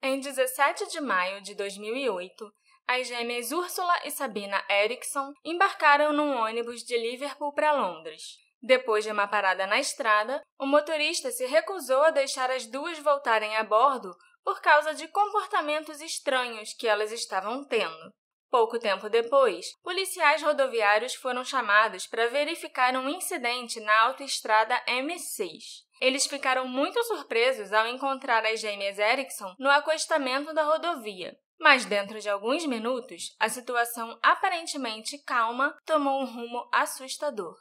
Em 17 de maio de 2008, as gêmeas Úrsula e Sabina Erickson embarcaram num ônibus de Liverpool para Londres. Depois de uma parada na estrada, o motorista se recusou a deixar as duas voltarem a bordo por causa de comportamentos estranhos que elas estavam tendo. Pouco tempo depois, policiais rodoviários foram chamados para verificar um incidente na autoestrada M6. Eles ficaram muito surpresos ao encontrar as gêmeas Erickson no acostamento da rodovia. Mas dentro de alguns minutos, a situação aparentemente calma tomou um rumo assustador.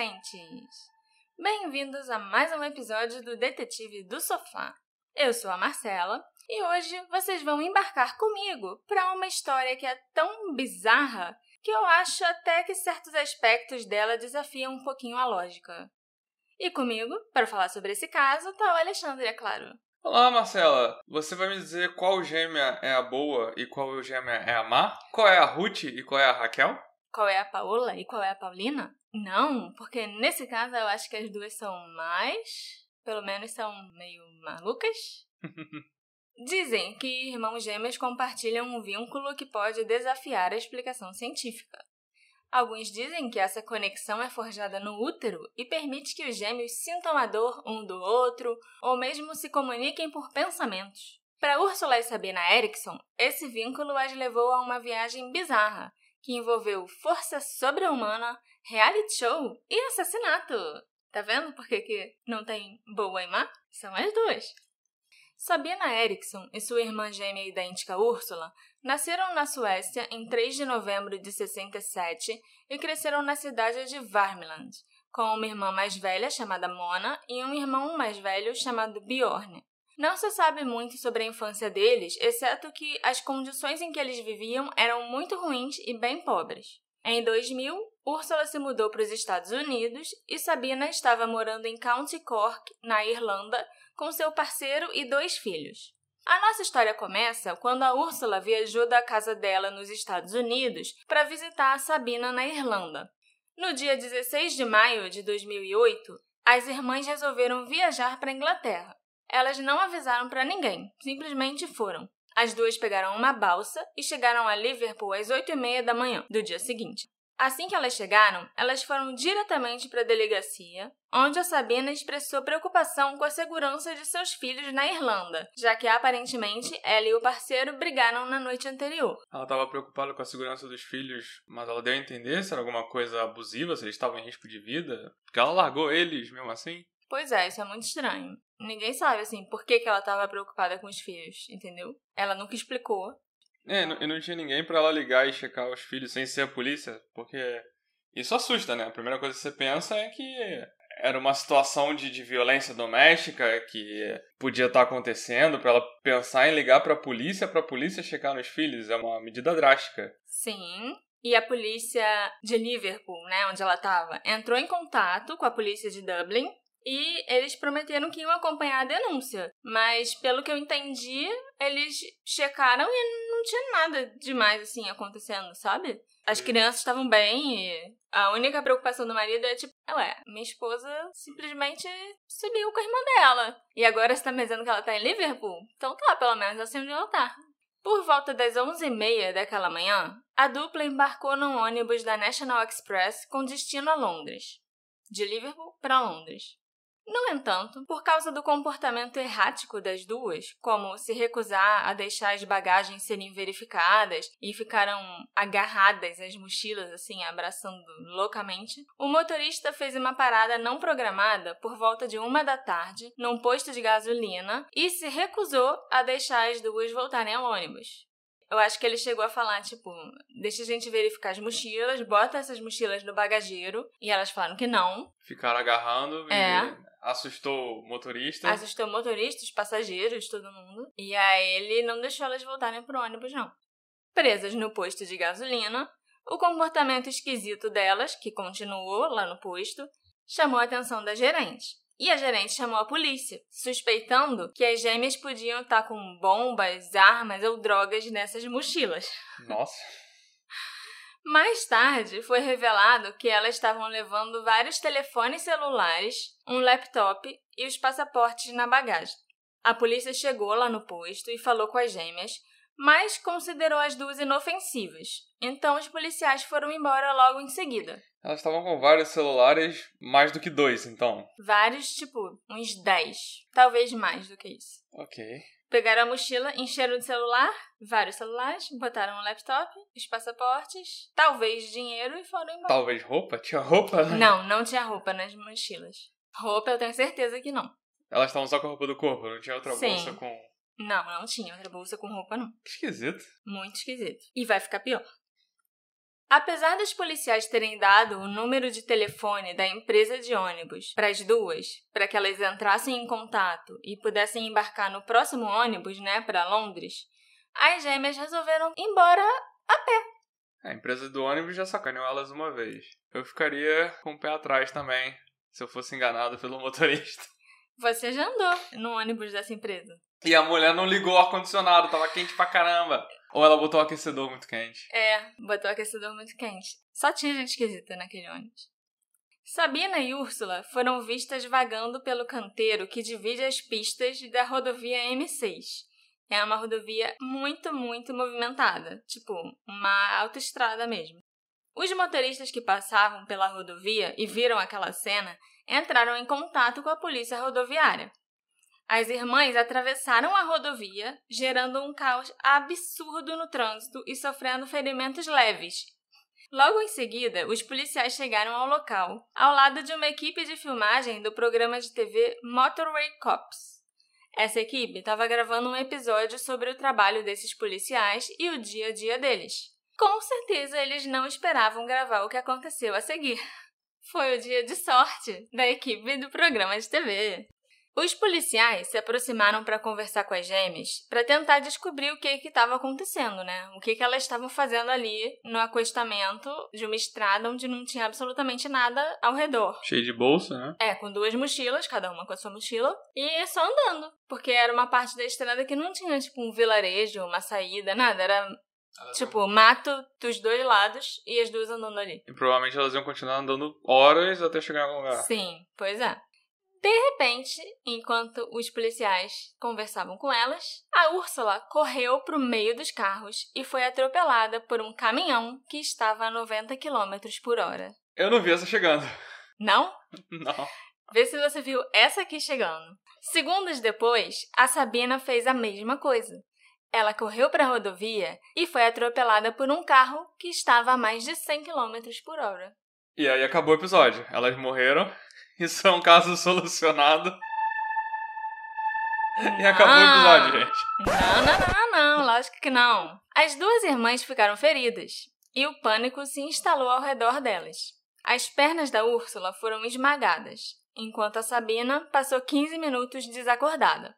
Assistentes! Bem-vindos a mais um episódio do Detetive do Sofá. Eu sou a Marcela e hoje vocês vão embarcar comigo para uma história que é tão bizarra que eu acho até que certos aspectos dela desafiam um pouquinho a lógica. E comigo, para falar sobre esse caso, está o Alexandre, é claro. Olá, Marcela. Você vai me dizer qual gêmea é a boa e qual gêmea é a má? Qual é a Ruth e qual é a Raquel? Qual é a Paola e qual é a Paulina? Não, porque nesse caso eu acho que as duas são mais. Pelo menos são meio malucas. Dizem que irmãos gêmeos compartilham um vínculo que pode desafiar a explicação científica. Alguns dizem que essa conexão é forjada no útero e permite que os gêmeos sintam a dor um do outro ou mesmo se comuniquem por pensamentos. Para Ursula e Sabina Erickson, esse vínculo as levou a uma viagem bizarra que envolveu força sobre-humana, reality show e assassinato. Tá vendo por que, que não tem boa e má? São as duas. Sabina Eriksson e sua irmã gêmea idêntica Úrsula nasceram na Suécia em 3 de novembro de 67 e cresceram na cidade de Värmland, com uma irmã mais velha chamada Mona e um irmão mais velho chamado Bjorn. Não se sabe muito sobre a infância deles, exceto que as condições em que eles viviam eram muito ruins e bem pobres. Em 2000, Ursula se mudou para os Estados Unidos e Sabina estava morando em County Cork, na Irlanda, com seu parceiro e dois filhos. A nossa história começa quando a Úrsula viajou da casa dela nos Estados Unidos para visitar a Sabina na Irlanda. No dia 16 de maio de 2008, as irmãs resolveram viajar para a Inglaterra. Elas não avisaram para ninguém, simplesmente foram. As duas pegaram uma balsa e chegaram a Liverpool às oito e meia da manhã do dia seguinte. Assim que elas chegaram, elas foram diretamente para a delegacia, onde a Sabina expressou preocupação com a segurança de seus filhos na Irlanda, já que aparentemente ela e o parceiro brigaram na noite anterior. Ela estava preocupada com a segurança dos filhos, mas ela deu a entender se era alguma coisa abusiva, se eles estavam em risco de vida, porque ela largou eles mesmo assim. Pois é, isso é muito estranho. Ninguém sabe, assim, por que, que ela estava preocupada com os filhos, entendeu? Ela nunca explicou. É, e não tinha ninguém para ela ligar e checar os filhos sem ser a polícia, porque isso assusta, né? A primeira coisa que você pensa é que era uma situação de, de violência doméstica que podia estar tá acontecendo para ela pensar em ligar para a polícia, para a polícia checar nos filhos, é uma medida drástica. Sim. E a polícia de Liverpool, né, onde ela estava, entrou em contato com a polícia de Dublin e eles prometeram que iam acompanhar a denúncia. Mas, pelo que eu entendi, eles checaram e não tinha nada demais assim acontecendo, sabe? As crianças estavam bem e a única preocupação do marido é tipo, ué, minha esposa simplesmente subiu com a irmã dela. E agora você tá me dizendo que ela tá em Liverpool? Então tá, pelo menos sei onde ela tá. Por volta das 11h30 daquela manhã, a dupla embarcou num ônibus da National Express com destino a Londres. De Liverpool para Londres. No entanto, por causa do comportamento errático das duas, como se recusar a deixar as bagagens serem verificadas e ficaram agarradas às mochilas, assim, abraçando loucamente, o motorista fez uma parada não programada por volta de uma da tarde num posto de gasolina e se recusou a deixar as duas voltarem ao ônibus. Eu acho que ele chegou a falar, tipo, deixa a gente verificar as mochilas, bota essas mochilas no bagageiro. E elas falaram que não. Ficaram agarrando é. Assustou o motorista. Assustou o motorista, os passageiros, todo mundo. E aí ele não deixou elas voltarem pro ônibus, não. Presas no posto de gasolina, o comportamento esquisito delas, que continuou lá no posto, chamou a atenção da gerente. E a gerente chamou a polícia, suspeitando que as gêmeas podiam estar com bombas, armas ou drogas nessas mochilas. Nossa. Mais tarde, foi revelado que elas estavam levando vários telefones celulares, um laptop e os passaportes na bagagem. A polícia chegou lá no posto e falou com as gêmeas, mas considerou as duas inofensivas. Então os policiais foram embora logo em seguida. Elas estavam com vários celulares, mais do que dois, então. Vários, tipo, uns 10. Talvez mais do que isso. Ok. Pegaram a mochila, encheram de celular, vários celulares, botaram um laptop, os passaportes, talvez dinheiro e foram embora. Talvez roupa? Tinha roupa? Né? Não, não tinha roupa nas mochilas. Roupa eu tenho certeza que não. Elas estavam só com a roupa do corpo, não tinha outra Sim. bolsa com. Não, não tinha outra bolsa com roupa, não. Que esquisito. Muito esquisito. E vai ficar pior. Apesar dos policiais terem dado o número de telefone da empresa de ônibus para as duas, para que elas entrassem em contato e pudessem embarcar no próximo ônibus, né, para Londres, as gêmeas resolveram ir embora a pé. A empresa do ônibus já sacaneou elas uma vez. Eu ficaria com o pé atrás também, se eu fosse enganado pelo motorista. Você já andou no ônibus dessa empresa? E a mulher não ligou o ar-condicionado, tava quente pra caramba. Ou ela botou o aquecedor muito quente. É, botou o aquecedor muito quente. Só tinha gente esquisita naquele ônibus. Sabina e Úrsula foram vistas vagando pelo canteiro que divide as pistas da rodovia M6. É uma rodovia muito, muito movimentada, tipo uma autoestrada mesmo. Os motoristas que passavam pela rodovia e viram aquela cena entraram em contato com a polícia rodoviária. As irmãs atravessaram a rodovia, gerando um caos absurdo no trânsito e sofrendo ferimentos leves. Logo em seguida, os policiais chegaram ao local, ao lado de uma equipe de filmagem do programa de TV Motorway Cops. Essa equipe estava gravando um episódio sobre o trabalho desses policiais e o dia a dia deles. Com certeza eles não esperavam gravar o que aconteceu a seguir. Foi o dia de sorte da equipe do programa de TV. Os policiais se aproximaram para conversar com as gêmeas para tentar descobrir o que estava acontecendo, né? O que, que elas estavam fazendo ali no acostamento de uma estrada onde não tinha absolutamente nada ao redor. Cheio de bolsa, né? É, com duas mochilas, cada uma com a sua mochila, e só andando. Porque era uma parte da estrada que não tinha, tipo, um vilarejo, uma saída, nada. Era, tipo, mato dos dois lados e as duas andando ali. E provavelmente elas iam continuar andando horas até chegar em algum lugar. Sim, pois é. De repente, enquanto os policiais conversavam com elas, a Úrsula correu para o meio dos carros e foi atropelada por um caminhão que estava a 90 km por hora. Eu não vi essa chegando. Não? Não. Vê se você viu essa aqui chegando. Segundos depois, a Sabina fez a mesma coisa. Ela correu para a rodovia e foi atropelada por um carro que estava a mais de 100 km por hora. E aí acabou o episódio. Elas morreram. Isso é um caso solucionado. E acabou o episódio, gente. Não, não, não, não, não, lógico que não. As duas irmãs ficaram feridas e o pânico se instalou ao redor delas. As pernas da Úrsula foram esmagadas, enquanto a Sabina passou 15 minutos desacordada.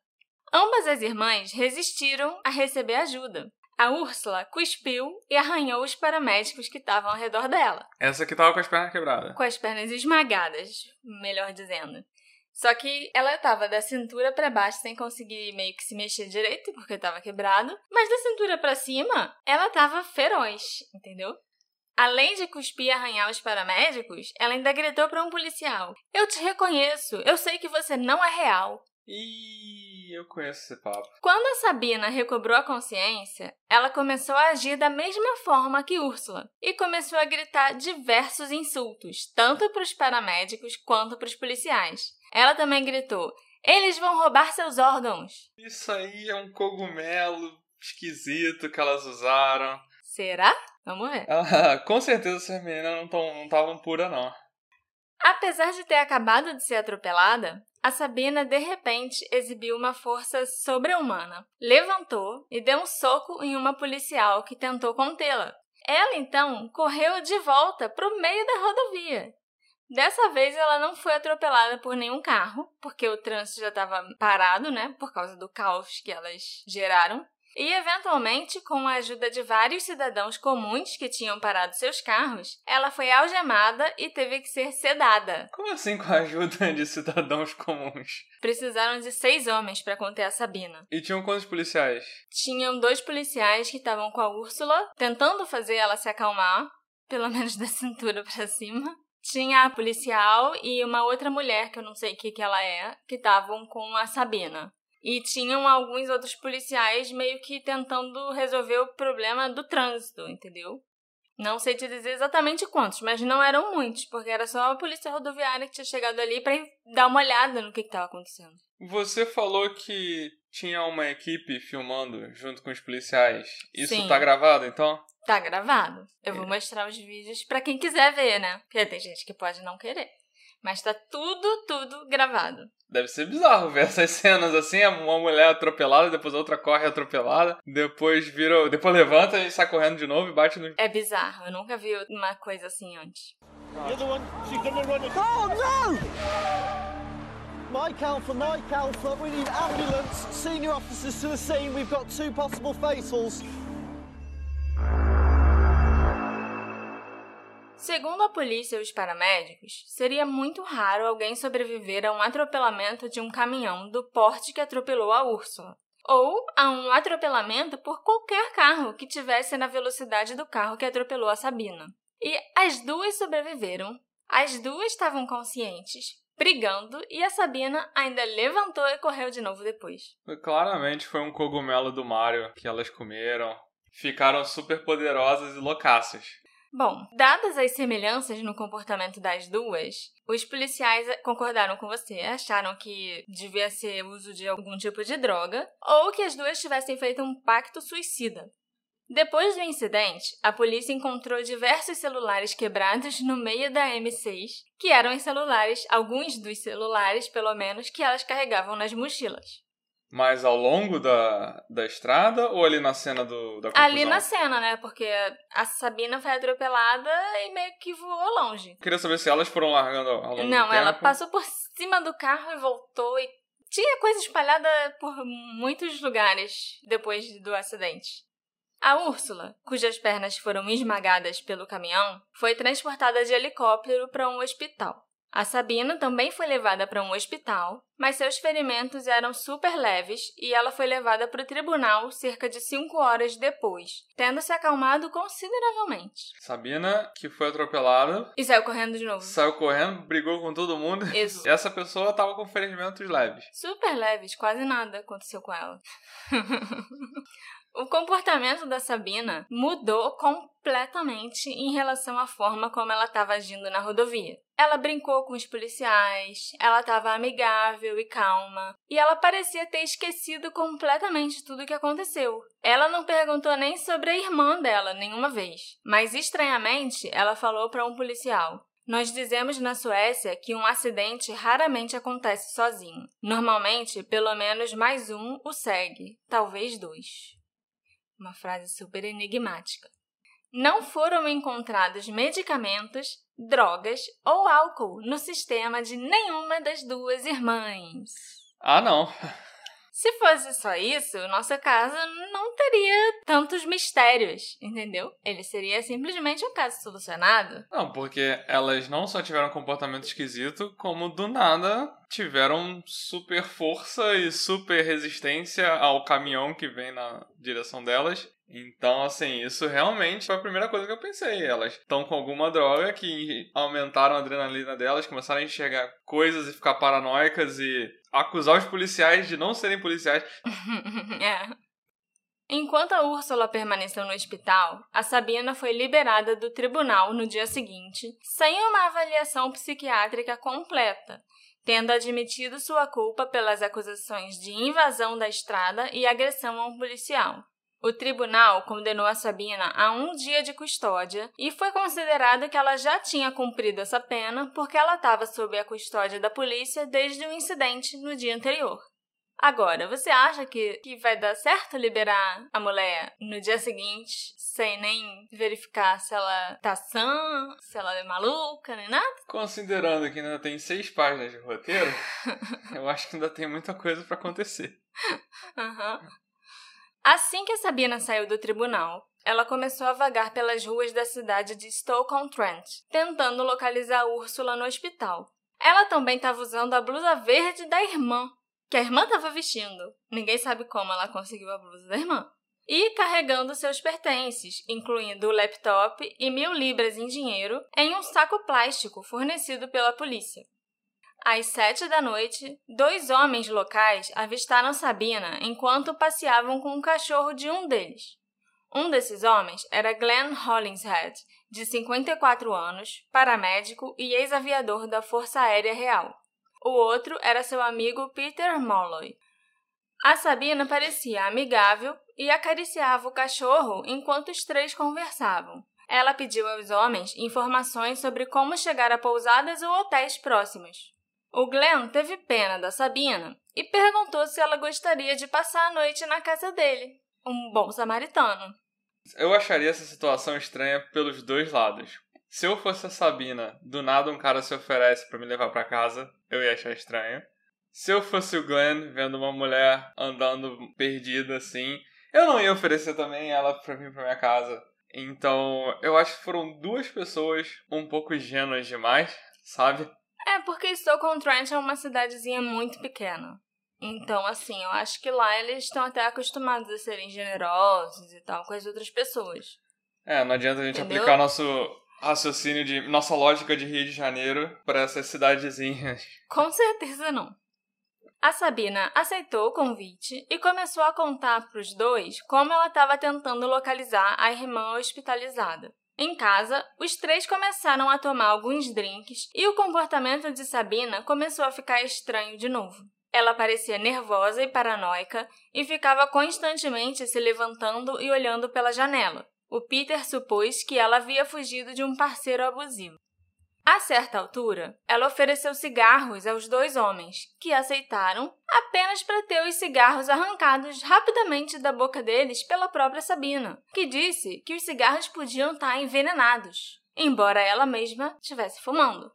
Ambas as irmãs resistiram a receber ajuda. A Úrsula cuspiu e arranhou os paramédicos que estavam ao redor dela, Essa aqui tava com as pernas quebradas. com as pernas esmagadas, melhor dizendo. Só que ela estava da cintura para baixo sem conseguir meio que se mexer direito porque estava quebrado, mas da cintura para cima ela estava feroz, entendeu? Além de cuspir e arranhar os paramédicos, ela ainda gritou para um policial: Eu te reconheço, eu sei que você não é real. Eu conheço esse papo. Quando a Sabina recobrou a consciência, ela começou a agir da mesma forma que Úrsula e começou a gritar diversos insultos, tanto para os paramédicos quanto para os policiais. Ela também gritou: Eles vão roubar seus órgãos! Isso aí é um cogumelo esquisito que elas usaram. Será? Vamos ver. Ah, com certeza essas meninas não estavam pura, não. Apesar de ter acabado de ser atropelada, a Sabina de repente exibiu uma força sobre-humana. Levantou e deu um soco em uma policial que tentou contê-la. Ela então correu de volta para o meio da rodovia. Dessa vez ela não foi atropelada por nenhum carro, porque o trânsito já estava parado, né, por causa do caos que elas geraram. E, eventualmente, com a ajuda de vários cidadãos comuns que tinham parado seus carros, ela foi algemada e teve que ser sedada. Como assim com a ajuda de cidadãos comuns? Precisaram de seis homens para conter a Sabina. E tinham quantos policiais? Tinham dois policiais que estavam com a Úrsula, tentando fazer ela se acalmar, pelo menos da cintura para cima. Tinha a policial e uma outra mulher, que eu não sei o que, que ela é, que estavam com a Sabina. E tinham alguns outros policiais meio que tentando resolver o problema do trânsito, entendeu? Não sei te dizer exatamente quantos, mas não eram muitos, porque era só a polícia rodoviária que tinha chegado ali para dar uma olhada no que estava acontecendo. Você falou que tinha uma equipe filmando junto com os policiais. Isso Sim. tá gravado, então? Tá gravado. Eu É. vou mostrar os vídeos para quem quiser ver, né? Porque tem gente que pode não querer. Mas tá tudo, tudo gravado. Deve ser bizarro ver essas cenas assim, uma mulher atropelada, depois a outra corre atropelada, depois vira, depois levanta e sai correndo de novo e bate no É bizarro. Eu nunca vi uma coisa assim antes. Oh no! Mike Alpha, Mike Alpha, we need ambulance, senior officers to the scene. We've got two possible fatals. Segundo a polícia e os paramédicos, seria muito raro alguém sobreviver a um atropelamento de um caminhão do porte que atropelou a Úrsula, ou a um atropelamento por qualquer carro que tivesse na velocidade do carro que atropelou a Sabina. E as duas sobreviveram, as duas estavam conscientes, brigando, e a Sabina ainda levantou e correu de novo depois. Claramente foi um cogumelo do Mario que elas comeram. Ficaram super poderosas e loucaças. Bom, dadas as semelhanças no comportamento das duas, os policiais concordaram com você, acharam que devia ser uso de algum tipo de droga ou que as duas tivessem feito um pacto suicida. Depois do incidente, a polícia encontrou diversos celulares quebrados no meio da M6, que eram os celulares, alguns dos celulares, pelo menos, que elas carregavam nas mochilas. Mas ao longo da, da estrada ou ali na cena do, da confusão? Ali na cena, né? Porque a Sabina foi atropelada e meio que voou longe. Queria saber se elas foram largando ao longo Não, do ela tempo. passou por cima do carro e voltou e tinha coisa espalhada por muitos lugares depois do acidente. A Úrsula, cujas pernas foram esmagadas pelo caminhão, foi transportada de helicóptero para um hospital. A Sabina também foi levada para um hospital, mas seus ferimentos eram super leves e ela foi levada para o tribunal cerca de cinco horas depois, tendo se acalmado consideravelmente. Sabina, que foi atropelada, E saiu correndo de novo. saiu correndo, brigou com todo mundo. Isso. E essa pessoa tava com ferimentos leves. Super leves, quase nada aconteceu com ela. o comportamento da Sabina mudou completamente em relação à forma como ela estava agindo na rodovia. Ela brincou com os policiais, ela estava amigável e calma, e ela parecia ter esquecido completamente tudo o que aconteceu. Ela não perguntou nem sobre a irmã dela nenhuma vez, mas estranhamente ela falou para um policial: nós dizemos na Suécia que um acidente raramente acontece sozinho. Normalmente, pelo menos mais um o segue, talvez dois. Uma frase super enigmática. Não foram encontrados medicamentos, drogas ou álcool no sistema de nenhuma das duas irmãs. Ah, não. Se fosse só isso, nossa casa não teria tantos mistérios, entendeu? Ele seria simplesmente um caso solucionado. Não, porque elas não só tiveram um comportamento esquisito, como do nada tiveram super força e super resistência ao caminhão que vem na direção delas. Então, assim, isso realmente foi a primeira coisa que eu pensei. Elas estão com alguma droga que aumentaram a adrenalina delas, começaram a enxergar coisas e ficar paranoicas e acusar os policiais de não serem policiais. é. Enquanto a Úrsula permaneceu no hospital, a Sabina foi liberada do tribunal no dia seguinte, sem uma avaliação psiquiátrica completa, tendo admitido sua culpa pelas acusações de invasão da estrada e agressão a um policial. O tribunal condenou a Sabina a um dia de custódia e foi considerado que ela já tinha cumprido essa pena porque ela estava sob a custódia da polícia desde o incidente no dia anterior. Agora, você acha que, que vai dar certo liberar a mulher no dia seguinte, sem nem verificar se ela tá sã, se ela é maluca, nem nada? Considerando que ainda tem seis páginas de roteiro, eu acho que ainda tem muita coisa pra acontecer. Aham. Assim que a Sabina saiu do tribunal, ela começou a vagar pelas ruas da cidade de Stoke-on-Trent, tentando localizar Úrsula no hospital. Ela também estava usando a blusa verde da irmã, que a irmã estava vestindo. Ninguém sabe como ela conseguiu a blusa da irmã. E carregando seus pertences, incluindo o laptop e mil libras em dinheiro, em um saco plástico fornecido pela polícia. Às sete da noite, dois homens locais avistaram Sabina enquanto passeavam com o cachorro de um deles. Um desses homens era Glenn Hollingshead, de 54 anos, paramédico e ex-aviador da Força Aérea Real. O outro era seu amigo Peter Molloy. A Sabina parecia amigável e acariciava o cachorro enquanto os três conversavam. Ela pediu aos homens informações sobre como chegar a pousadas ou hotéis próximos. O Glenn teve pena da Sabina e perguntou se ela gostaria de passar a noite na casa dele. Um bom samaritano. Eu acharia essa situação estranha pelos dois lados. Se eu fosse a Sabina, do nada um cara se oferece para me levar para casa, eu ia achar estranho. Se eu fosse o Glenn vendo uma mulher andando perdida assim, eu não ia oferecer também ela pra vir pra minha casa. Então, eu acho que foram duas pessoas um pouco ingênuas demais, sabe? É, porque Stoke-on-Trent é uma cidadezinha muito pequena. Então, assim, eu acho que lá eles estão até acostumados a serem generosos e tal com as outras pessoas. É, não adianta a gente Entendeu? aplicar nosso raciocínio de nossa lógica de Rio de Janeiro para essas cidadezinhas. Com certeza não. A Sabina aceitou o convite e começou a contar para os dois como ela estava tentando localizar a irmã hospitalizada. Em casa, os três começaram a tomar alguns drinks e o comportamento de Sabina começou a ficar estranho de novo. Ela parecia nervosa e paranoica e ficava constantemente se levantando e olhando pela janela. O Peter supôs que ela havia fugido de um parceiro abusivo. A certa altura, ela ofereceu cigarros aos dois homens, que aceitaram apenas para ter os cigarros arrancados rapidamente da boca deles pela própria Sabina, que disse que os cigarros podiam estar envenenados, embora ela mesma estivesse fumando.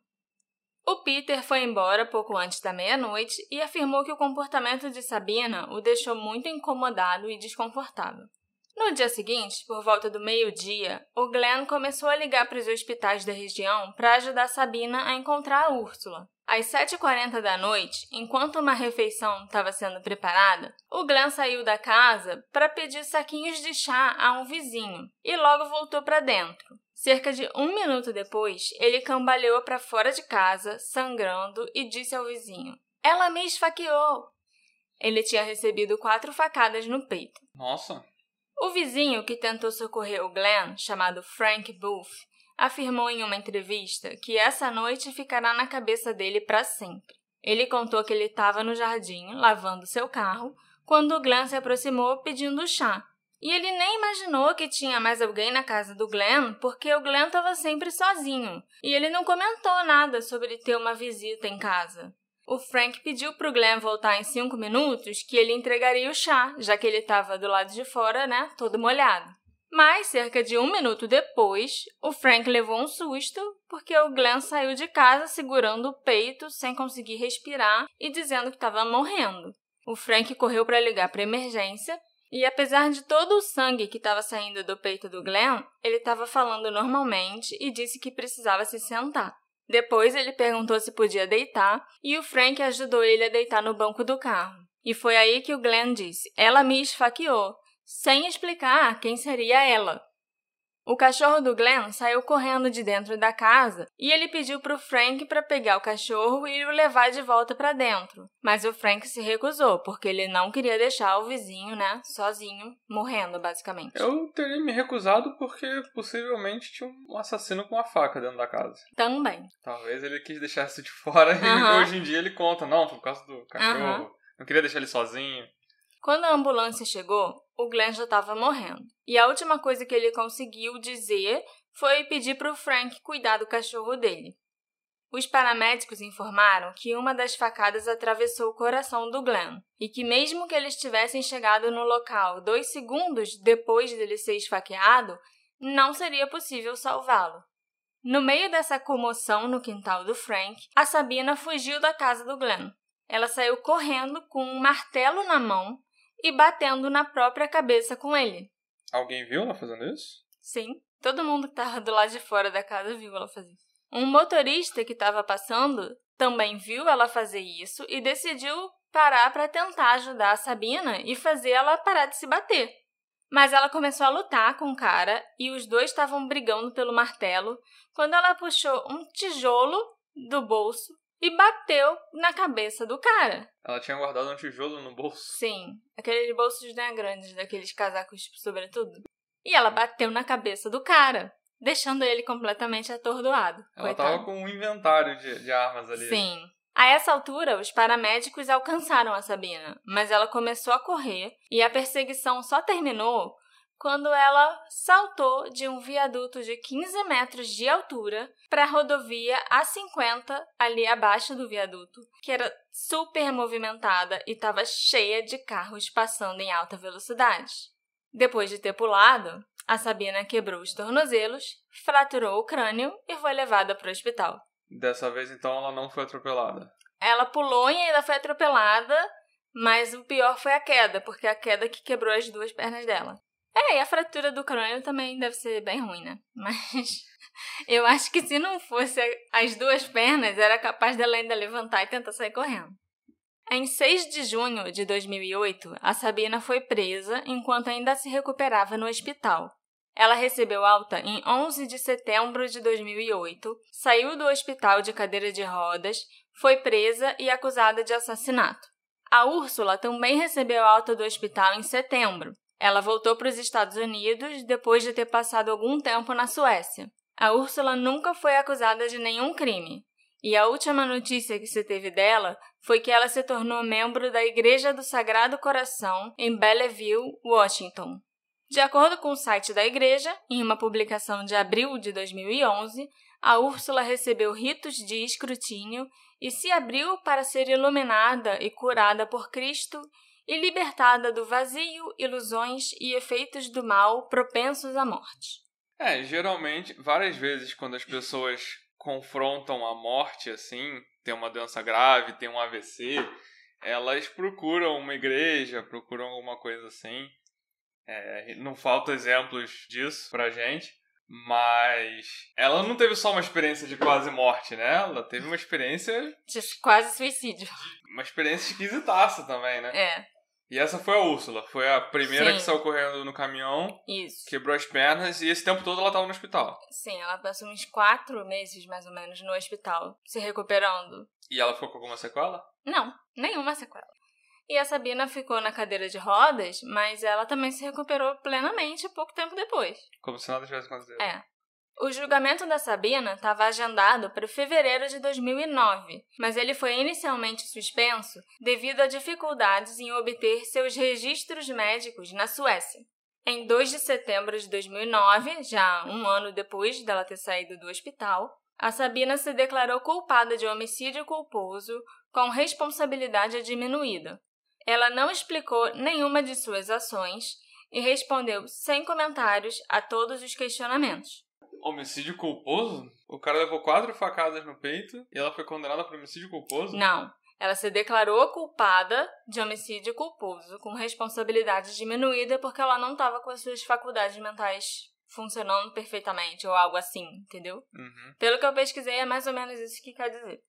O Peter foi embora pouco antes da meia-noite e afirmou que o comportamento de Sabina o deixou muito incomodado e desconfortável. No dia seguinte, por volta do meio-dia, o Glenn começou a ligar para os hospitais da região para ajudar Sabina a encontrar a Úrsula. Às 7h40 da noite, enquanto uma refeição estava sendo preparada, o Glenn saiu da casa para pedir saquinhos de chá a um vizinho e logo voltou para dentro. Cerca de um minuto depois, ele cambaleou para fora de casa, sangrando, e disse ao vizinho: Ela me esfaqueou! Ele tinha recebido quatro facadas no peito. Nossa. O vizinho que tentou socorrer o Glenn, chamado Frank Booth, afirmou em uma entrevista que essa noite ficará na cabeça dele para sempre. Ele contou que ele estava no jardim, lavando seu carro, quando o Glenn se aproximou pedindo chá. E ele nem imaginou que tinha mais alguém na casa do Glenn, porque o Glenn estava sempre sozinho. E ele não comentou nada sobre ter uma visita em casa. O Frank pediu para o Glenn voltar em cinco minutos que ele entregaria o chá, já que ele estava do lado de fora, né, todo molhado. Mas, cerca de um minuto depois, o Frank levou um susto porque o Glenn saiu de casa segurando o peito, sem conseguir respirar e dizendo que estava morrendo. O Frank correu para ligar para emergência e, apesar de todo o sangue que estava saindo do peito do Glenn, ele estava falando normalmente e disse que precisava se sentar. Depois ele perguntou se podia deitar e o Frank ajudou ele a deitar no banco do carro. E foi aí que o Glenn disse: Ela me esfaqueou, sem explicar quem seria ela. O cachorro do Glenn saiu correndo de dentro da casa e ele pediu para o Frank para pegar o cachorro e o levar de volta para dentro. Mas o Frank se recusou, porque ele não queria deixar o vizinho, né, sozinho, morrendo, basicamente. Eu teria me recusado porque possivelmente tinha um assassino com uma faca dentro da casa. Também. Talvez ele quis deixar isso de fora e hoje em dia ele conta, não, por causa do cachorro. Não queria deixar ele sozinho. Quando a ambulância chegou, o Glenn já estava morrendo. E a última coisa que ele conseguiu dizer foi pedir para o Frank cuidar do cachorro dele. Os paramédicos informaram que uma das facadas atravessou o coração do Glenn e que, mesmo que eles tivessem chegado no local dois segundos depois dele ser esfaqueado, não seria possível salvá-lo. No meio dessa comoção no quintal do Frank, a Sabina fugiu da casa do Glenn. Ela saiu correndo com um martelo na mão e batendo na própria cabeça com ele. Alguém viu ela fazendo isso? Sim, todo mundo que estava do lado de fora da casa viu ela fazer. Um motorista que estava passando também viu ela fazer isso e decidiu parar para tentar ajudar a Sabina e fazer ela parar de se bater. Mas ela começou a lutar com o cara e os dois estavam brigando pelo martelo quando ela puxou um tijolo do bolso e bateu na cabeça do cara. Ela tinha guardado um tijolo no bolso. Sim, aqueles bolsos né, grandes, daqueles casacos tipo, sobretudo. E ela bateu na cabeça do cara, deixando ele completamente atordoado. Ela coitado. tava com um inventário de, de armas ali. Sim. A essa altura, os paramédicos alcançaram a Sabina, mas ela começou a correr e a perseguição só terminou quando ela saltou de um viaduto de 15 metros de altura para a rodovia A50 ali abaixo do viaduto, que era super movimentada e estava cheia de carros passando em alta velocidade. Depois de ter pulado, a Sabina quebrou os tornozelos, fraturou o crânio e foi levada para o hospital. Dessa vez, então, ela não foi atropelada. Ela pulou e ainda foi atropelada, mas o pior foi a queda, porque é a queda que quebrou as duas pernas dela. É, e a fratura do crânio também deve ser bem ruim, né? Mas eu acho que se não fosse as duas pernas, era capaz dela ainda levantar e tentar sair correndo. Em 6 de junho de 2008, a Sabina foi presa enquanto ainda se recuperava no hospital. Ela recebeu alta em 11 de setembro de 2008, saiu do hospital de cadeira de rodas, foi presa e acusada de assassinato. A Úrsula também recebeu alta do hospital em setembro. Ela voltou para os Estados Unidos depois de ter passado algum tempo na Suécia. A Úrsula nunca foi acusada de nenhum crime, e a última notícia que se teve dela foi que ela se tornou membro da Igreja do Sagrado Coração em Belleville, Washington. De acordo com o site da igreja, em uma publicação de abril de 2011, a Úrsula recebeu ritos de escrutínio e se abriu para ser iluminada e curada por Cristo e libertada do vazio, ilusões e efeitos do mal propensos à morte. É, geralmente, várias vezes quando as pessoas confrontam a morte assim, tem uma doença grave, tem um AVC, elas procuram uma igreja, procuram alguma coisa assim. É, não falta exemplos disso pra gente. Mas ela não teve só uma experiência de quase morte, né? Ela teve uma experiência. De quase suicídio. Uma experiência esquisitaça também, né? É. E essa foi a Úrsula. Foi a primeira Sim. que saiu correndo no caminhão, Isso. quebrou as pernas e esse tempo todo ela tava no hospital. Sim, ela passou uns quatro meses, mais ou menos, no hospital, se recuperando. E ela ficou com alguma sequela? Não, nenhuma sequela. E a Sabina ficou na cadeira de rodas, mas ela também se recuperou plenamente pouco tempo depois. Como se nada tivesse acontecido. É. O julgamento da Sabina estava agendado para fevereiro de 2009, mas ele foi inicialmente suspenso devido a dificuldades em obter seus registros médicos na Suécia. Em 2 de setembro de 2009, já um ano depois dela ter saído do hospital, a Sabina se declarou culpada de homicídio culposo com responsabilidade diminuída. Ela não explicou nenhuma de suas ações e respondeu sem comentários a todos os questionamentos. Homicídio culposo? O cara levou quatro facadas no peito e ela foi condenada por homicídio culposo? Não, ela se declarou culpada de homicídio culposo com responsabilidade diminuída porque ela não estava com as suas faculdades mentais funcionando perfeitamente ou algo assim, entendeu? Uhum. Pelo que eu pesquisei, é mais ou menos isso que quer dizer.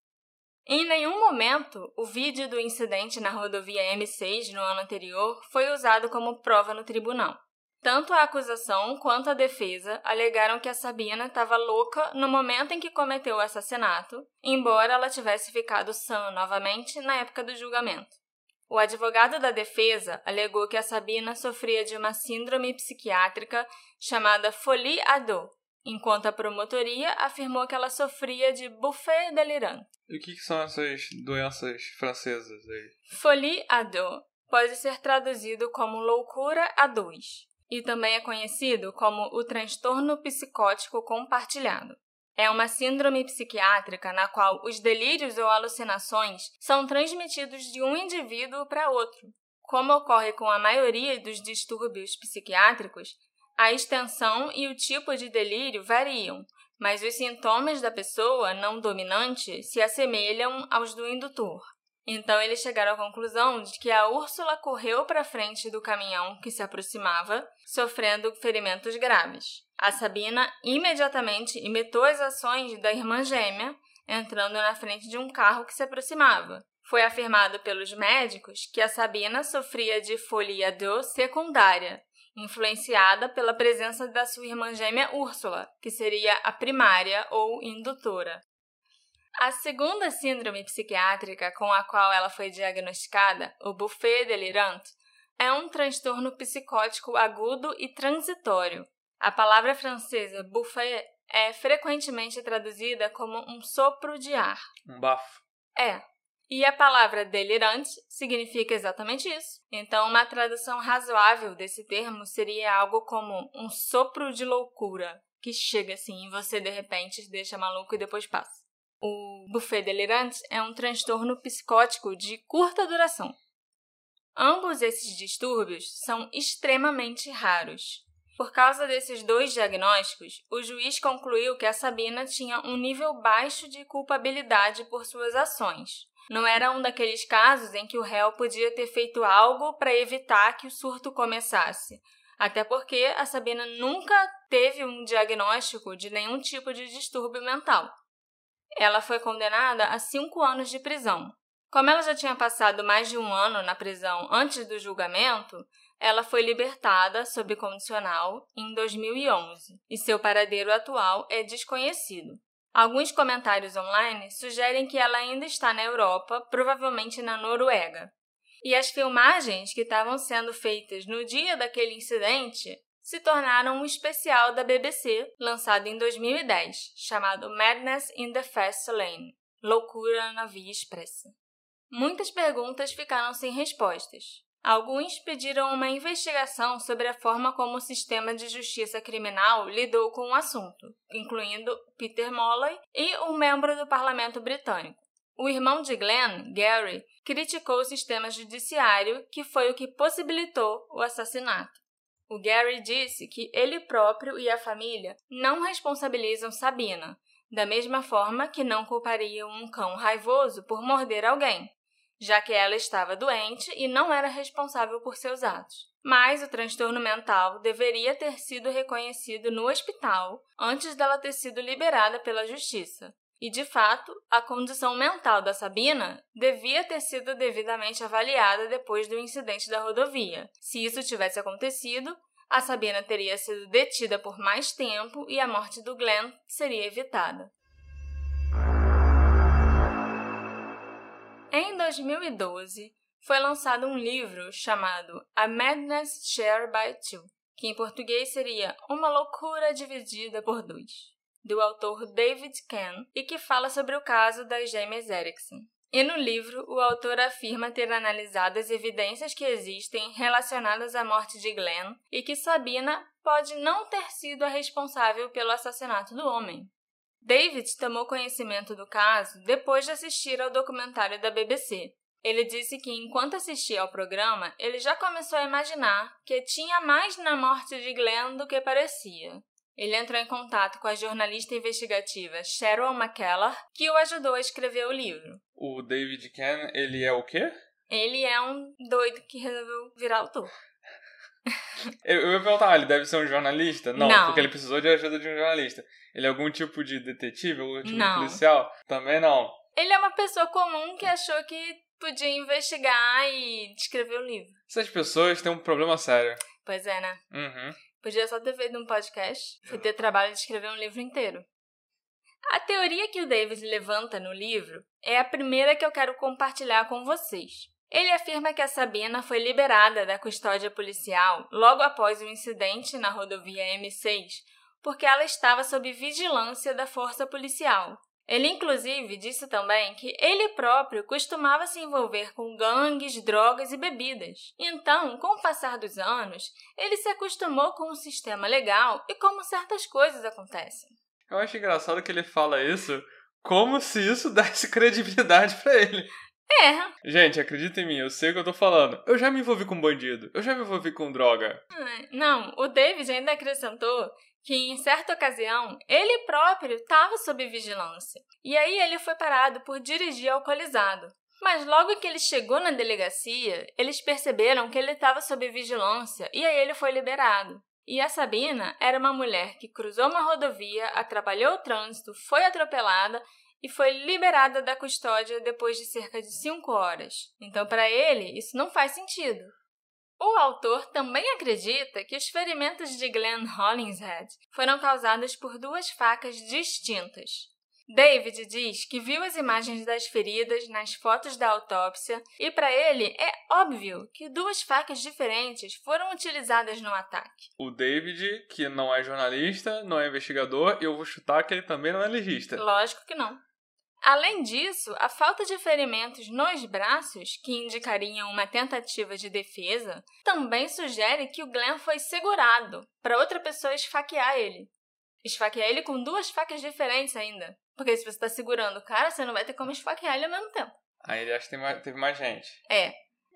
Em nenhum momento, o vídeo do incidente na rodovia M6 no ano anterior foi usado como prova no tribunal. Tanto a acusação quanto a defesa alegaram que a Sabina estava louca no momento em que cometeu o assassinato, embora ela tivesse ficado sã novamente na época do julgamento. O advogado da defesa alegou que a Sabina sofria de uma síndrome psiquiátrica chamada folie à dos, enquanto a promotoria afirmou que ela sofria de buffet delirante. E o que, que são essas doenças francesas aí? Folie à dos pode ser traduzido como loucura a dois e também é conhecido como o transtorno psicótico compartilhado. É uma síndrome psiquiátrica na qual os delírios ou alucinações são transmitidos de um indivíduo para outro. Como ocorre com a maioria dos distúrbios psiquiátricos, a extensão e o tipo de delírio variam, mas os sintomas da pessoa não dominante se assemelham aos do indutor. Então eles chegaram à conclusão de que a Úrsula correu para frente do caminhão que se aproximava, sofrendo ferimentos graves. A Sabina imediatamente imitou as ações da irmã gêmea, entrando na frente de um carro que se aproximava. Foi afirmado pelos médicos que a Sabina sofria de folia do secundária, influenciada pela presença da sua irmã gêmea Úrsula, que seria a primária ou indutora. A segunda síndrome psiquiátrica com a qual ela foi diagnosticada, o buffet delirante, é um transtorno psicótico agudo e transitório. A palavra francesa buffet é frequentemente traduzida como um sopro de ar. Um bafo. É. E a palavra delirante significa exatamente isso. Então, uma tradução razoável desse termo seria algo como um sopro de loucura, que chega assim e você de repente deixa maluco e depois passa. O buffet delirante é um transtorno psicótico de curta duração. Ambos esses distúrbios são extremamente raros. Por causa desses dois diagnósticos, o juiz concluiu que a Sabina tinha um nível baixo de culpabilidade por suas ações. Não era um daqueles casos em que o réu podia ter feito algo para evitar que o surto começasse. Até porque a Sabina nunca teve um diagnóstico de nenhum tipo de distúrbio mental. Ela foi condenada a cinco anos de prisão. Como ela já tinha passado mais de um ano na prisão antes do julgamento, ela foi libertada sob condicional em 2011 e seu paradeiro atual é desconhecido. Alguns comentários online sugerem que ela ainda está na Europa, provavelmente na Noruega. E as filmagens que estavam sendo feitas no dia daquele incidente se tornaram um especial da BBC, lançado em 2010, chamado Madness in the Fast Lane Loucura na Via Expressa. Muitas perguntas ficaram sem respostas. Alguns pediram uma investigação sobre a forma como o sistema de justiça criminal lidou com o assunto, incluindo Peter Molloy e um membro do parlamento britânico. O irmão de Glenn, Gary, criticou o sistema judiciário, que foi o que possibilitou o assassinato. O Gary disse que ele próprio e a família não responsabilizam Sabina, da mesma forma que não culpariam um cão raivoso por morder alguém, já que ela estava doente e não era responsável por seus atos. Mas o transtorno mental deveria ter sido reconhecido no hospital antes dela ter sido liberada pela justiça. E, de fato, a condição mental da Sabina devia ter sido devidamente avaliada depois do incidente da rodovia. Se isso tivesse acontecido, a Sabina teria sido detida por mais tempo e a morte do Glenn seria evitada. Em 2012, foi lançado um livro chamado A Madness Shared by Two, que em português seria Uma Loucura Dividida por Dois do autor David Kahn e que fala sobre o caso das gêmeas Erickson. E no livro, o autor afirma ter analisado as evidências que existem relacionadas à morte de Glenn e que Sabina pode não ter sido a responsável pelo assassinato do homem. David tomou conhecimento do caso depois de assistir ao documentário da BBC. Ele disse que enquanto assistia ao programa, ele já começou a imaginar que tinha mais na morte de Glenn do que parecia. Ele entrou em contato com a jornalista investigativa Cheryl McKellar, que o ajudou a escrever o livro. O David Ken, ele é o quê? Ele é um doido que resolveu virar autor. eu, eu ia perguntar, ah, ele deve ser um jornalista? Não, não, porque ele precisou de ajuda de um jornalista. Ele é algum tipo de detetive, algum tipo não. de policial? Também não. Ele é uma pessoa comum que achou que podia investigar e escrever o livro. Essas pessoas têm um problema sério. Pois é, né? Uhum. Podia só ter feito um podcast, foi ter trabalho de escrever um livro inteiro. A teoria que o David levanta no livro é a primeira que eu quero compartilhar com vocês. Ele afirma que a Sabina foi liberada da custódia policial logo após o incidente na rodovia M6, porque ela estava sob vigilância da força policial. Ele, inclusive, disse também que ele próprio costumava se envolver com gangues, drogas e bebidas. Então, com o passar dos anos, ele se acostumou com o sistema legal e como certas coisas acontecem. Eu acho engraçado que ele fala isso como se isso desse credibilidade para ele. É. Gente, acredita em mim, eu sei o que eu tô falando. Eu já me envolvi com bandido, eu já me envolvi com droga. Não, o David ainda acrescentou que em certa ocasião ele próprio estava sob vigilância. E aí ele foi parado por dirigir alcoolizado. Mas logo que ele chegou na delegacia, eles perceberam que ele estava sob vigilância e aí ele foi liberado. E a Sabina era uma mulher que cruzou uma rodovia, atrapalhou o trânsito, foi atropelada e foi liberada da custódia depois de cerca de cinco horas. Então, para ele, isso não faz sentido. O autor também acredita que os ferimentos de Glenn Hollingshead foram causados por duas facas distintas. David diz que viu as imagens das feridas nas fotos da autópsia e, para ele, é óbvio que duas facas diferentes foram utilizadas no ataque. O David, que não é jornalista, não é investigador, eu vou chutar que ele também não é legista. Lógico que não. Além disso, a falta de ferimentos nos braços, que indicariam uma tentativa de defesa, também sugere que o Glenn foi segurado para outra pessoa esfaquear ele. Esfaquear ele com duas facas diferentes ainda. Porque se você está segurando o cara, você não vai ter como esfaquear ele ao mesmo tempo. Aí ele acha que mais, teve mais gente. É.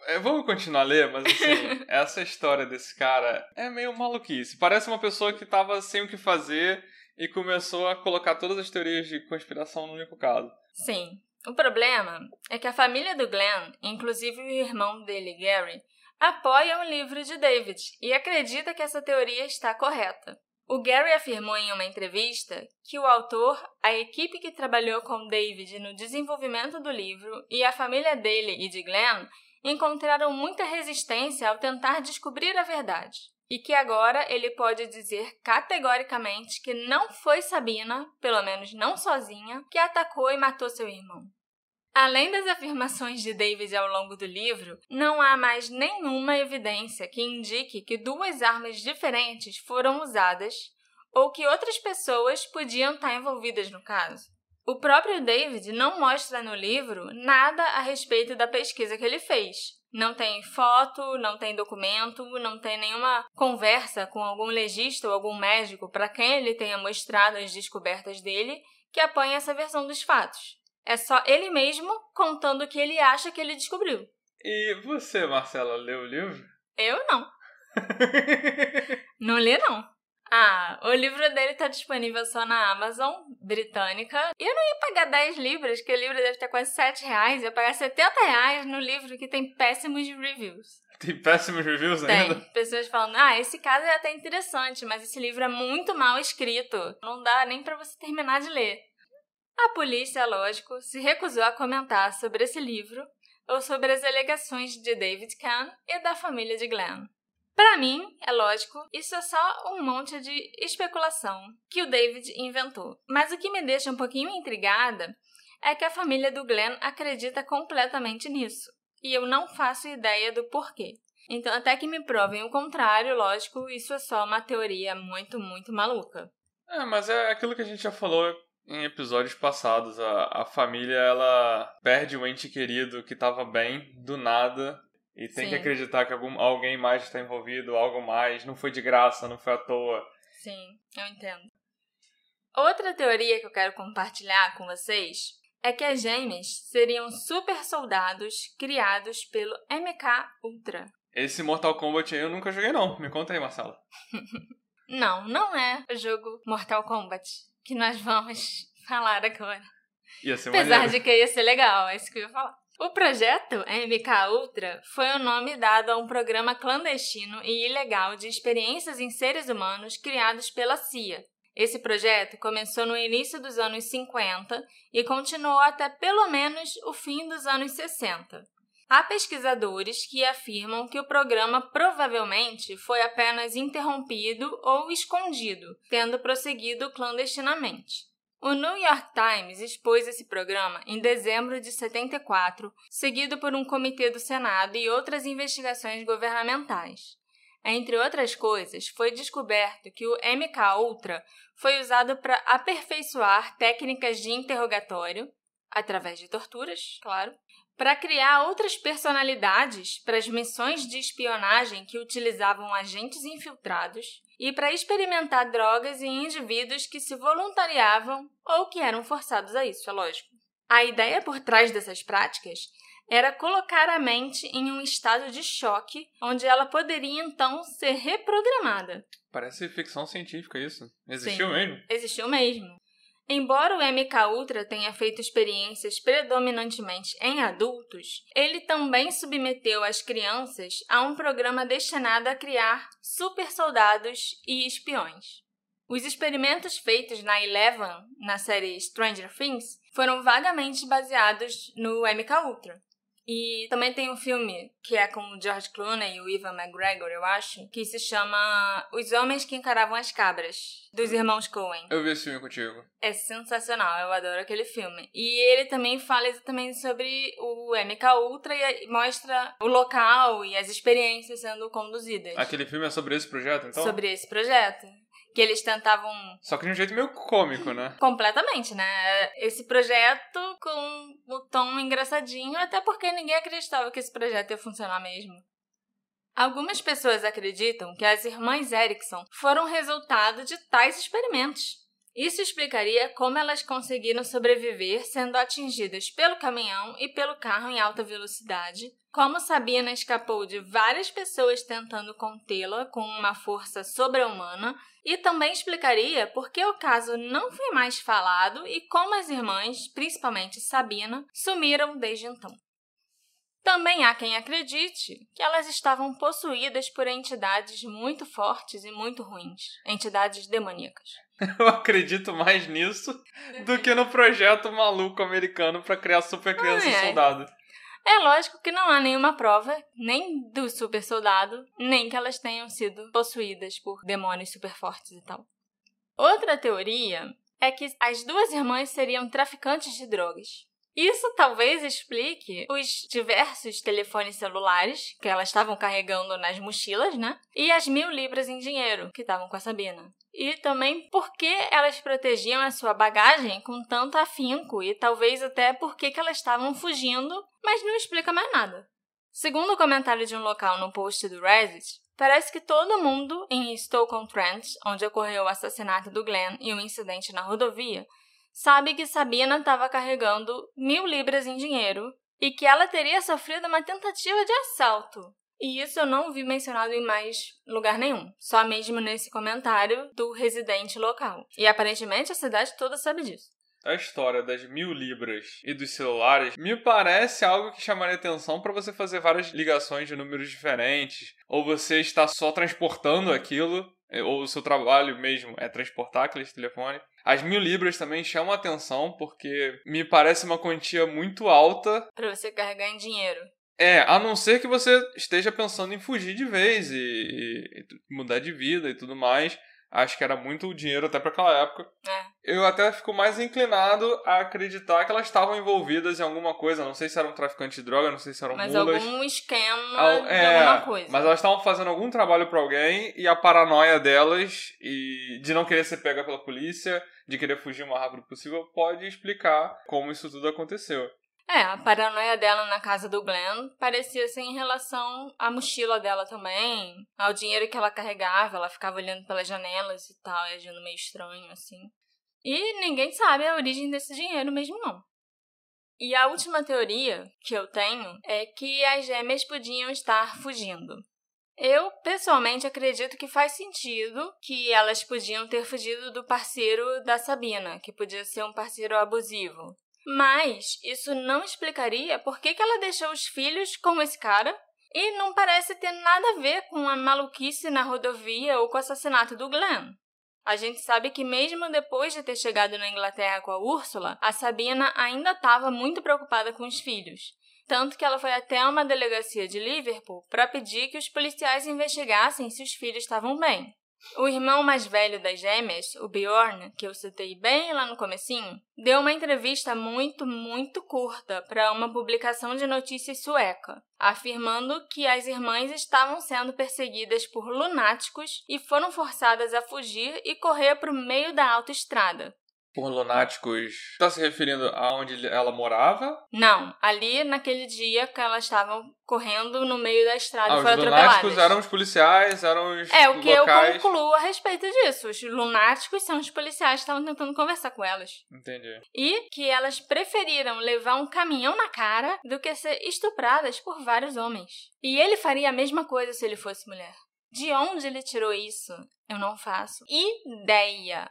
é. Vamos continuar a ler, mas assim, essa história desse cara é meio maluquice. Parece uma pessoa que tava sem o que fazer e começou a colocar todas as teorias de conspiração no único caso. Sim. O problema é que a família do Glenn, inclusive o irmão dele, Gary, apoia o livro de David e acredita que essa teoria está correta. O Gary afirmou em uma entrevista que o autor, a equipe que trabalhou com David no desenvolvimento do livro e a família dele e de Glenn encontraram muita resistência ao tentar descobrir a verdade e que agora ele pode dizer categoricamente que não foi Sabina, pelo menos não sozinha, que atacou e matou seu irmão. Além das afirmações de David ao longo do livro, não há mais nenhuma evidência que indique que duas armas diferentes foram usadas ou que outras pessoas podiam estar envolvidas no caso. O próprio David não mostra no livro nada a respeito da pesquisa que ele fez, não tem foto, não tem documento, não tem nenhuma conversa com algum legista ou algum médico para quem ele tenha mostrado as descobertas dele que apoia essa versão dos fatos. É só ele mesmo contando o que ele acha que ele descobriu. E você, Marcela, leu o livro? Eu não. não li, não. Ah, o livro dele tá disponível só na Amazon britânica. E eu não ia pagar 10 libras, que o livro deve ter quase 7 reais. Eu ia pagar 70 reais no livro que tem péssimos reviews. Tem péssimos reviews tem. ainda? Tem. Pessoas falando, ah, esse caso é até interessante, mas esse livro é muito mal escrito. Não dá nem para você terminar de ler. A polícia, lógico, se recusou a comentar sobre esse livro ou sobre as alegações de David Kahn e da família de Glenn. Para mim, é lógico, isso é só um monte de especulação que o David inventou. Mas o que me deixa um pouquinho intrigada é que a família do Glenn acredita completamente nisso. E eu não faço ideia do porquê. Então, até que me provem o contrário, lógico, isso é só uma teoria muito, muito maluca. É, mas é aquilo que a gente já falou em episódios passados. A, a família, ela perde o ente querido que estava bem, do nada, e tem Sim. que acreditar que algum, alguém mais está envolvido, algo mais. Não foi de graça, não foi à toa. Sim, eu entendo. Outra teoria que eu quero compartilhar com vocês é que as gêmeas seriam super soldados criados pelo MK Ultra. Esse Mortal Kombat aí eu nunca joguei não. Me conta aí, Marcela. não, não é o jogo Mortal Kombat que nós vamos falar agora. Ia ser Apesar maneiro. de que ia ser legal, é isso que eu ia falar. O projeto MK Ultra foi o nome dado a um programa clandestino e ilegal de experiências em seres humanos criados pela CIA. Esse projeto começou no início dos anos 50 e continuou até pelo menos o fim dos anos 60. Há pesquisadores que afirmam que o programa provavelmente foi apenas interrompido ou escondido, tendo prosseguido clandestinamente. O New York Times expôs esse programa em dezembro de 74, seguido por um comitê do Senado e outras investigações governamentais. Entre outras coisas, foi descoberto que o MK Ultra foi usado para aperfeiçoar técnicas de interrogatório, através de torturas, claro, para criar outras personalidades para as missões de espionagem que utilizavam agentes infiltrados e para experimentar drogas em indivíduos que se voluntariavam ou que eram forçados a isso, é lógico. A ideia por trás dessas práticas era colocar a mente em um estado de choque, onde ela poderia então ser reprogramada. Parece ficção científica isso. Existiu Sim, mesmo? Existiu mesmo. Embora o MK Ultra tenha feito experiências predominantemente em adultos, ele também submeteu as crianças a um programa destinado a criar super soldados e espiões. Os experimentos feitos na Eleven, na série Stranger Things, foram vagamente baseados no MK Ultra. E também tem um filme que é com o George Clooney e o Ivan McGregor, eu acho, que se chama Os Homens que Encaravam as Cabras, dos irmãos Coen. Eu vi esse filme contigo. É sensacional, eu adoro aquele filme. E ele também fala exatamente sobre o MK Ultra e mostra o local e as experiências sendo conduzidas. Aquele filme é sobre esse projeto, então? Sobre esse projeto que eles tentavam. Só que de um jeito meio cômico, né? Completamente, né? Esse projeto com o tom engraçadinho, até porque ninguém acreditava que esse projeto ia funcionar mesmo. Algumas pessoas acreditam que as irmãs Erickson foram resultado de tais experimentos. Isso explicaria como elas conseguiram sobreviver sendo atingidas pelo caminhão e pelo carro em alta velocidade, como Sabina escapou de várias pessoas tentando contê-la com uma força sobre-humana, e também explicaria por que o caso não foi mais falado e como as irmãs, principalmente Sabina, sumiram desde então. Também há quem acredite que elas estavam possuídas por entidades muito fortes e muito ruins, entidades demoníacas. Eu acredito mais nisso do que no projeto maluco americano para criar super criança ah, é. soldado. É lógico que não há nenhuma prova, nem do super soldado, nem que elas tenham sido possuídas por demônios super fortes e tal. Outra teoria é que as duas irmãs seriam traficantes de drogas. Isso talvez explique os diversos telefones celulares que elas estavam carregando nas mochilas, né? E as mil libras em dinheiro que estavam com a Sabina. E também por que elas protegiam a sua bagagem com tanto afinco e talvez até por que elas estavam fugindo, mas não explica mais nada. Segundo o comentário de um local no post do Reddit, Parece que todo mundo em Stoke-on-Trent, onde ocorreu o assassinato do Glenn e o incidente na rodovia, sabe que Sabina estava carregando mil libras em dinheiro e que ela teria sofrido uma tentativa de assalto. E isso eu não vi mencionado em mais lugar nenhum, só mesmo nesse comentário do residente local. E aparentemente a cidade toda sabe disso. A história das mil libras e dos celulares me parece algo que chamaria atenção para você fazer várias ligações de números diferentes, ou você está só transportando aquilo é, ou o seu trabalho mesmo é transportar aquele telefone. As mil libras também chamam atenção porque me parece uma quantia muito alta. Para você carregar em dinheiro. É, a não ser que você esteja pensando em fugir de vez e, e, e mudar de vida e tudo mais. Acho que era muito dinheiro até para aquela época. É. Eu até fico mais inclinado a acreditar que elas estavam envolvidas em alguma coisa. Não sei se eram traficantes de droga, não sei se eram mas mulas. Mas algum esquema Al é, de alguma coisa. Mas elas estavam fazendo algum trabalho para alguém e a paranoia delas e de não querer ser pega pela polícia, de querer fugir o mais rápido possível, pode explicar como isso tudo aconteceu. É, a paranoia dela na casa do Glenn parecia ser em relação à mochila dela também, ao dinheiro que ela carregava, ela ficava olhando pelas janelas e tal, e agindo meio estranho, assim. E ninguém sabe a origem desse dinheiro mesmo, não. E a última teoria que eu tenho é que as gêmeas podiam estar fugindo. Eu, pessoalmente, acredito que faz sentido que elas podiam ter fugido do parceiro da Sabina, que podia ser um parceiro abusivo. Mas isso não explicaria por que, ela deixou os filhos com esse cara e não parece ter nada a ver com a maluquice na rodovia ou com o assassinato do Glenn. A gente sabe que mesmo depois de ter chegado na Inglaterra com a Úrsula, a Sabina ainda estava muito preocupada com os filhos. Tanto que ela foi até uma delegacia de Liverpool para pedir que os policiais investigassem se os filhos estavam bem. O irmão mais velho das gêmeas, o Bjorn, que eu citei bem lá no comecinho, deu uma entrevista muito, muito curta para uma publicação de notícias sueca, afirmando que as irmãs estavam sendo perseguidas por lunáticos e foram forçadas a fugir e correr para o meio da autoestrada, por lunáticos, está se referindo a onde ela morava? Não, ali naquele dia que elas estavam correndo no meio da estrada ah, e foram os lunáticos eram os policiais, eram os É, o que locais... eu concluo a respeito disso. Os lunáticos são os policiais que estavam tentando conversar com elas. Entendi. E que elas preferiram levar um caminhão na cara do que ser estupradas por vários homens. E ele faria a mesma coisa se ele fosse mulher. De onde ele tirou isso? Eu não faço ideia.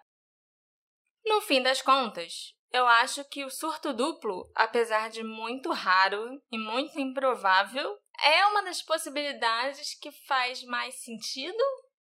No fim das contas, eu acho que o surto duplo, apesar de muito raro e muito improvável, é uma das possibilidades que faz mais sentido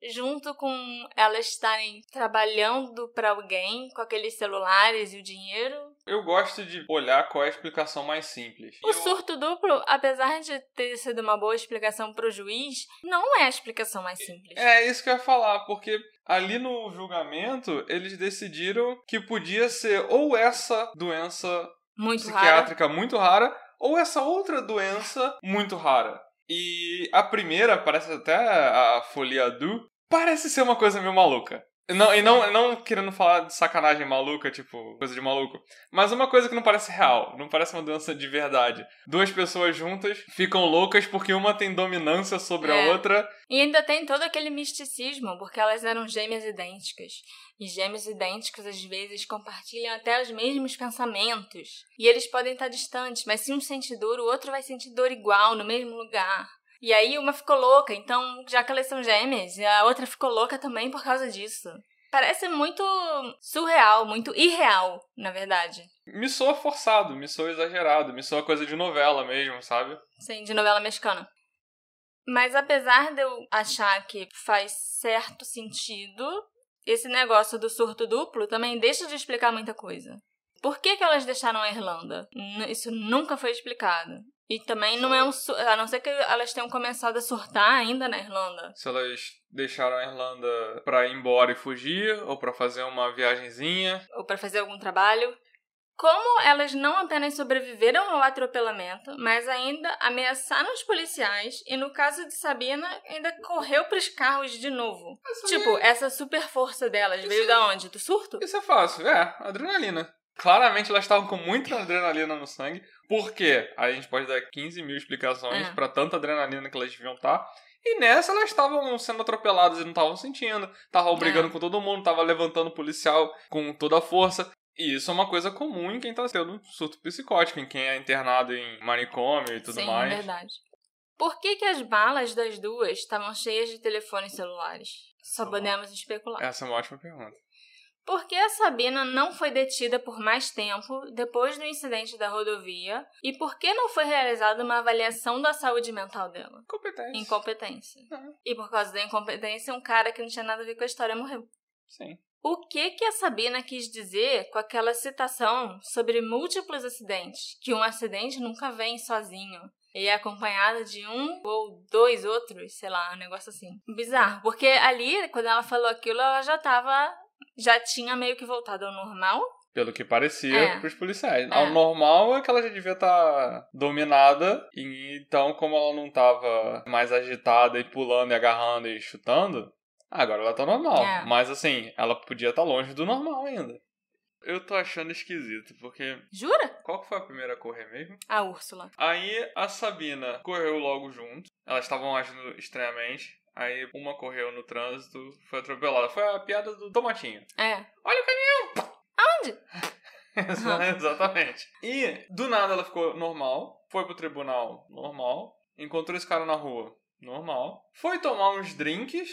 junto com elas estarem trabalhando para alguém com aqueles celulares e o dinheiro. Eu gosto de olhar qual é a explicação mais simples. O Eu- surto duplo, apesar de ter sido uma boa explicação para o juiz, não é a explicação mais simples. É isso que eu ia falar, porque ali no julgamento eles decidiram que podia ser ou essa doença Muito psiquiátrica muito rara ou essa outra doença muito rara. E a primeira, parece até a folia do, parece ser uma coisa meio maluca. Não, e não, não querendo falar de sacanagem maluca, tipo, coisa de maluco. Mas uma coisa que não parece real, não parece uma doença de verdade. Duas pessoas juntas ficam loucas porque uma tem dominância sobre É. a outra. E ainda tem todo aquele misticismo, porque elas eram gêmeas idênticas. E gêmeos idênticos, às vezes, compartilham até os mesmos pensamentos. E eles podem estar distantes, mas se um sente dor, o outro vai sentir dor igual, no mesmo lugar. E aí uma ficou louca, então, já que elas são gêmeas, e a outra ficou louca também por causa disso. Parece muito surreal, muito irreal, na verdade. Me soa forçado, me soa exagerado, me soa coisa de novela mesmo, sabe? Sim, de novela mexicana. Mas apesar de eu achar que faz certo sentido, esse negócio do surto duplo também deixa de explicar muita coisa. Por que, que elas deixaram a Irlanda? Isso nunca foi explicado. E também não é um. A não ser que elas tenham começado a surtar ainda na Irlanda. Se elas deixaram a Irlanda pra ir embora e fugir, ou pra fazer uma viagenzinha. Ou para fazer algum trabalho. Como elas não apenas sobreviveram ao atropelamento, mas ainda ameaçaram os policiais e, no caso de Sabina, ainda correu pros carros de novo. Tipo, essa super força delas veio da onde? Do surto? Isso é fácil, é, adrenalina. Claramente elas estavam com muita adrenalina no sangue. Por quê? Aí a gente pode dar 15 mil explicações É. pra tanta adrenalina que elas deviam estar. E nessa elas estavam sendo atropeladas e não estavam sentindo. Estavam brigando É. com todo mundo, estavam levantando o policial com toda a força. E isso é uma coisa comum em quem tá tendo surto psicótico, em quem é internado em manicômio e tudo Sim, mais. verdade. Por que, que as balas das duas estavam cheias de telefones celulares? Só Tá podemos especular. Essa é uma ótima pergunta. Por que a Sabina não foi detida por mais tempo depois do incidente da rodovia? E por que não foi realizada uma avaliação da saúde mental dela? Competência. Incompetência. Uhum. E por causa da incompetência, um cara que não tinha nada a ver com a história morreu. Sim. O que que a Sabina quis dizer com aquela citação sobre múltiplos acidentes? Que um acidente nunca vem sozinho. E é acompanhado de um ou dois outros, sei lá, um negócio assim. Bizarro. Porque ali, quando ela falou aquilo, ela já tava. Já tinha meio que voltado ao normal. Pelo que parecia É. pros policiais. É. Ao normal é que ela já devia estar dominada. E então, como ela não tava mais agitada e pulando e agarrando e chutando, agora ela tá normal. É. Mas assim, ela podia estar longe do normal ainda. Eu tô achando esquisito, porque. Jura? Qual que foi a primeira a correr mesmo? A Úrsula. Aí a Sabina correu logo junto. Elas estavam agindo estranhamente. Aí uma correu no trânsito, foi atropelada. Foi a piada do tomatinho. É. Olha o caminhão! Aonde? Exa- Exatamente. E do nada ela ficou normal, foi pro tribunal normal, encontrou esse cara na rua normal, foi tomar uns drinks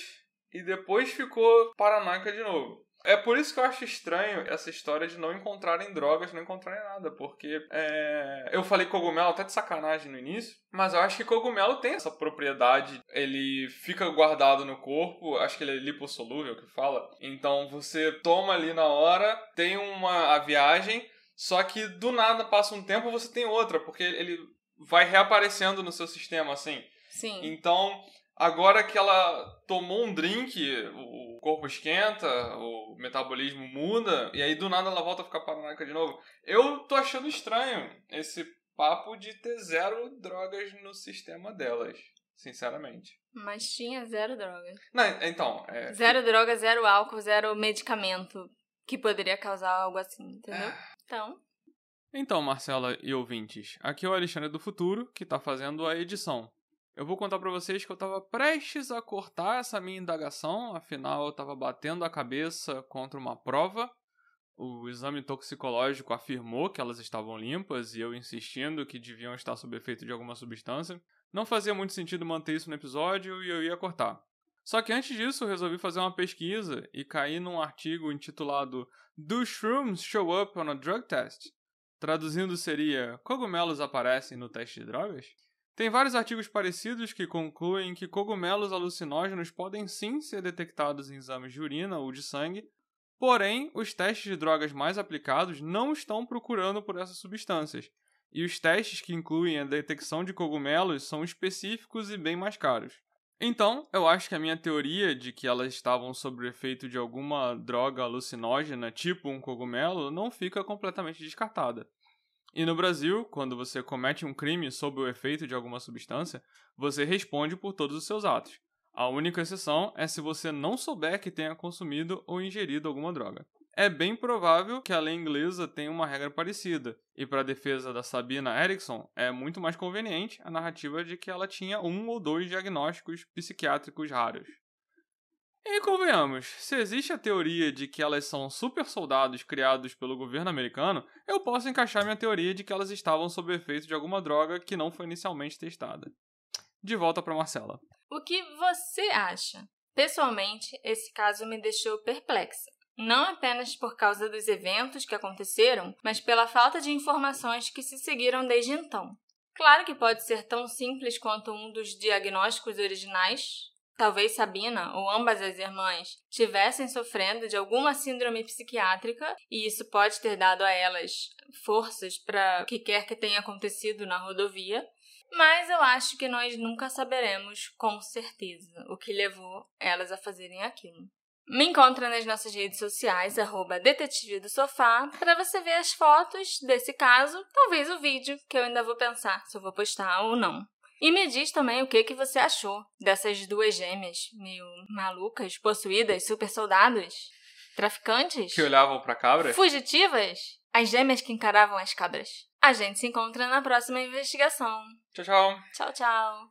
e depois ficou paranoica de novo. É por isso que eu acho estranho essa história de não encontrarem drogas, não encontrarem nada, porque é, eu falei cogumelo até de sacanagem no início, mas eu acho que cogumelo tem essa propriedade, ele fica guardado no corpo, acho que ele é lipossolúvel que fala, então você toma ali na hora, tem uma a viagem, só que do nada passa um tempo você tem outra, porque ele vai reaparecendo no seu sistema assim. Sim. Então, agora que ela tomou um drink, o corpo esquenta, o metabolismo muda, e aí do nada ela volta a ficar paranoica de novo. Eu tô achando estranho esse papo de ter zero drogas no sistema delas, sinceramente. Mas tinha zero droga. Não, então, é, Zero droga, zero álcool, zero medicamento que poderia causar algo assim, entendeu? Então, Então, Marcela e ouvintes, aqui é o Alexandre do Futuro, que tá fazendo a edição. Eu vou contar pra vocês que eu tava prestes a cortar essa minha indagação, afinal eu tava batendo a cabeça contra uma prova. O exame toxicológico afirmou que elas estavam limpas e eu insistindo que deviam estar sob efeito de alguma substância. Não fazia muito sentido manter isso no episódio e eu ia cortar. Só que antes disso, eu resolvi fazer uma pesquisa e caí num artigo intitulado Do Shrooms Show Up on a Drug Test? Traduzindo seria Cogumelos aparecem no teste de drogas? Tem vários artigos parecidos que concluem que cogumelos alucinógenos podem sim ser detectados em exames de urina ou de sangue, porém, os testes de drogas mais aplicados não estão procurando por essas substâncias, e os testes que incluem a detecção de cogumelos são específicos e bem mais caros. Então, eu acho que a minha teoria de que elas estavam sob o efeito de alguma droga alucinógena, tipo um cogumelo, não fica completamente descartada. E no Brasil, quando você comete um crime sob o efeito de alguma substância, você responde por todos os seus atos. A única exceção é se você não souber que tenha consumido ou ingerido alguma droga. É bem provável que a lei inglesa tenha uma regra parecida, e para a defesa da Sabina Erickson, é muito mais conveniente a narrativa de que ela tinha um ou dois diagnósticos psiquiátricos raros. E convenhamos, se existe a teoria de que elas são super soldados criados pelo governo americano, eu posso encaixar minha teoria de que elas estavam sob efeito de alguma droga que não foi inicialmente testada. De volta para Marcela. O que você acha? Pessoalmente, esse caso me deixou perplexa não apenas por causa dos eventos que aconteceram, mas pela falta de informações que se seguiram desde então. Claro que pode ser tão simples quanto um dos diagnósticos originais. Talvez Sabina ou ambas as irmãs tivessem sofrendo de alguma síndrome psiquiátrica e isso pode ter dado a elas forças para o que quer que tenha acontecido na rodovia. Mas eu acho que nós nunca saberemos com certeza o que levou elas a fazerem aquilo. Me encontra nas nossas redes sociais, arroba Detetive do Sofá, para você ver as fotos desse caso, talvez o vídeo, que eu ainda vou pensar se eu vou postar ou não. E me diz também o que, que você achou dessas duas gêmeas meio malucas, possuídas, super soldados, traficantes. Que olhavam pra cabra? Fugitivas? As gêmeas que encaravam as cabras. A gente se encontra na próxima investigação. Tchau, tchau. Tchau, tchau.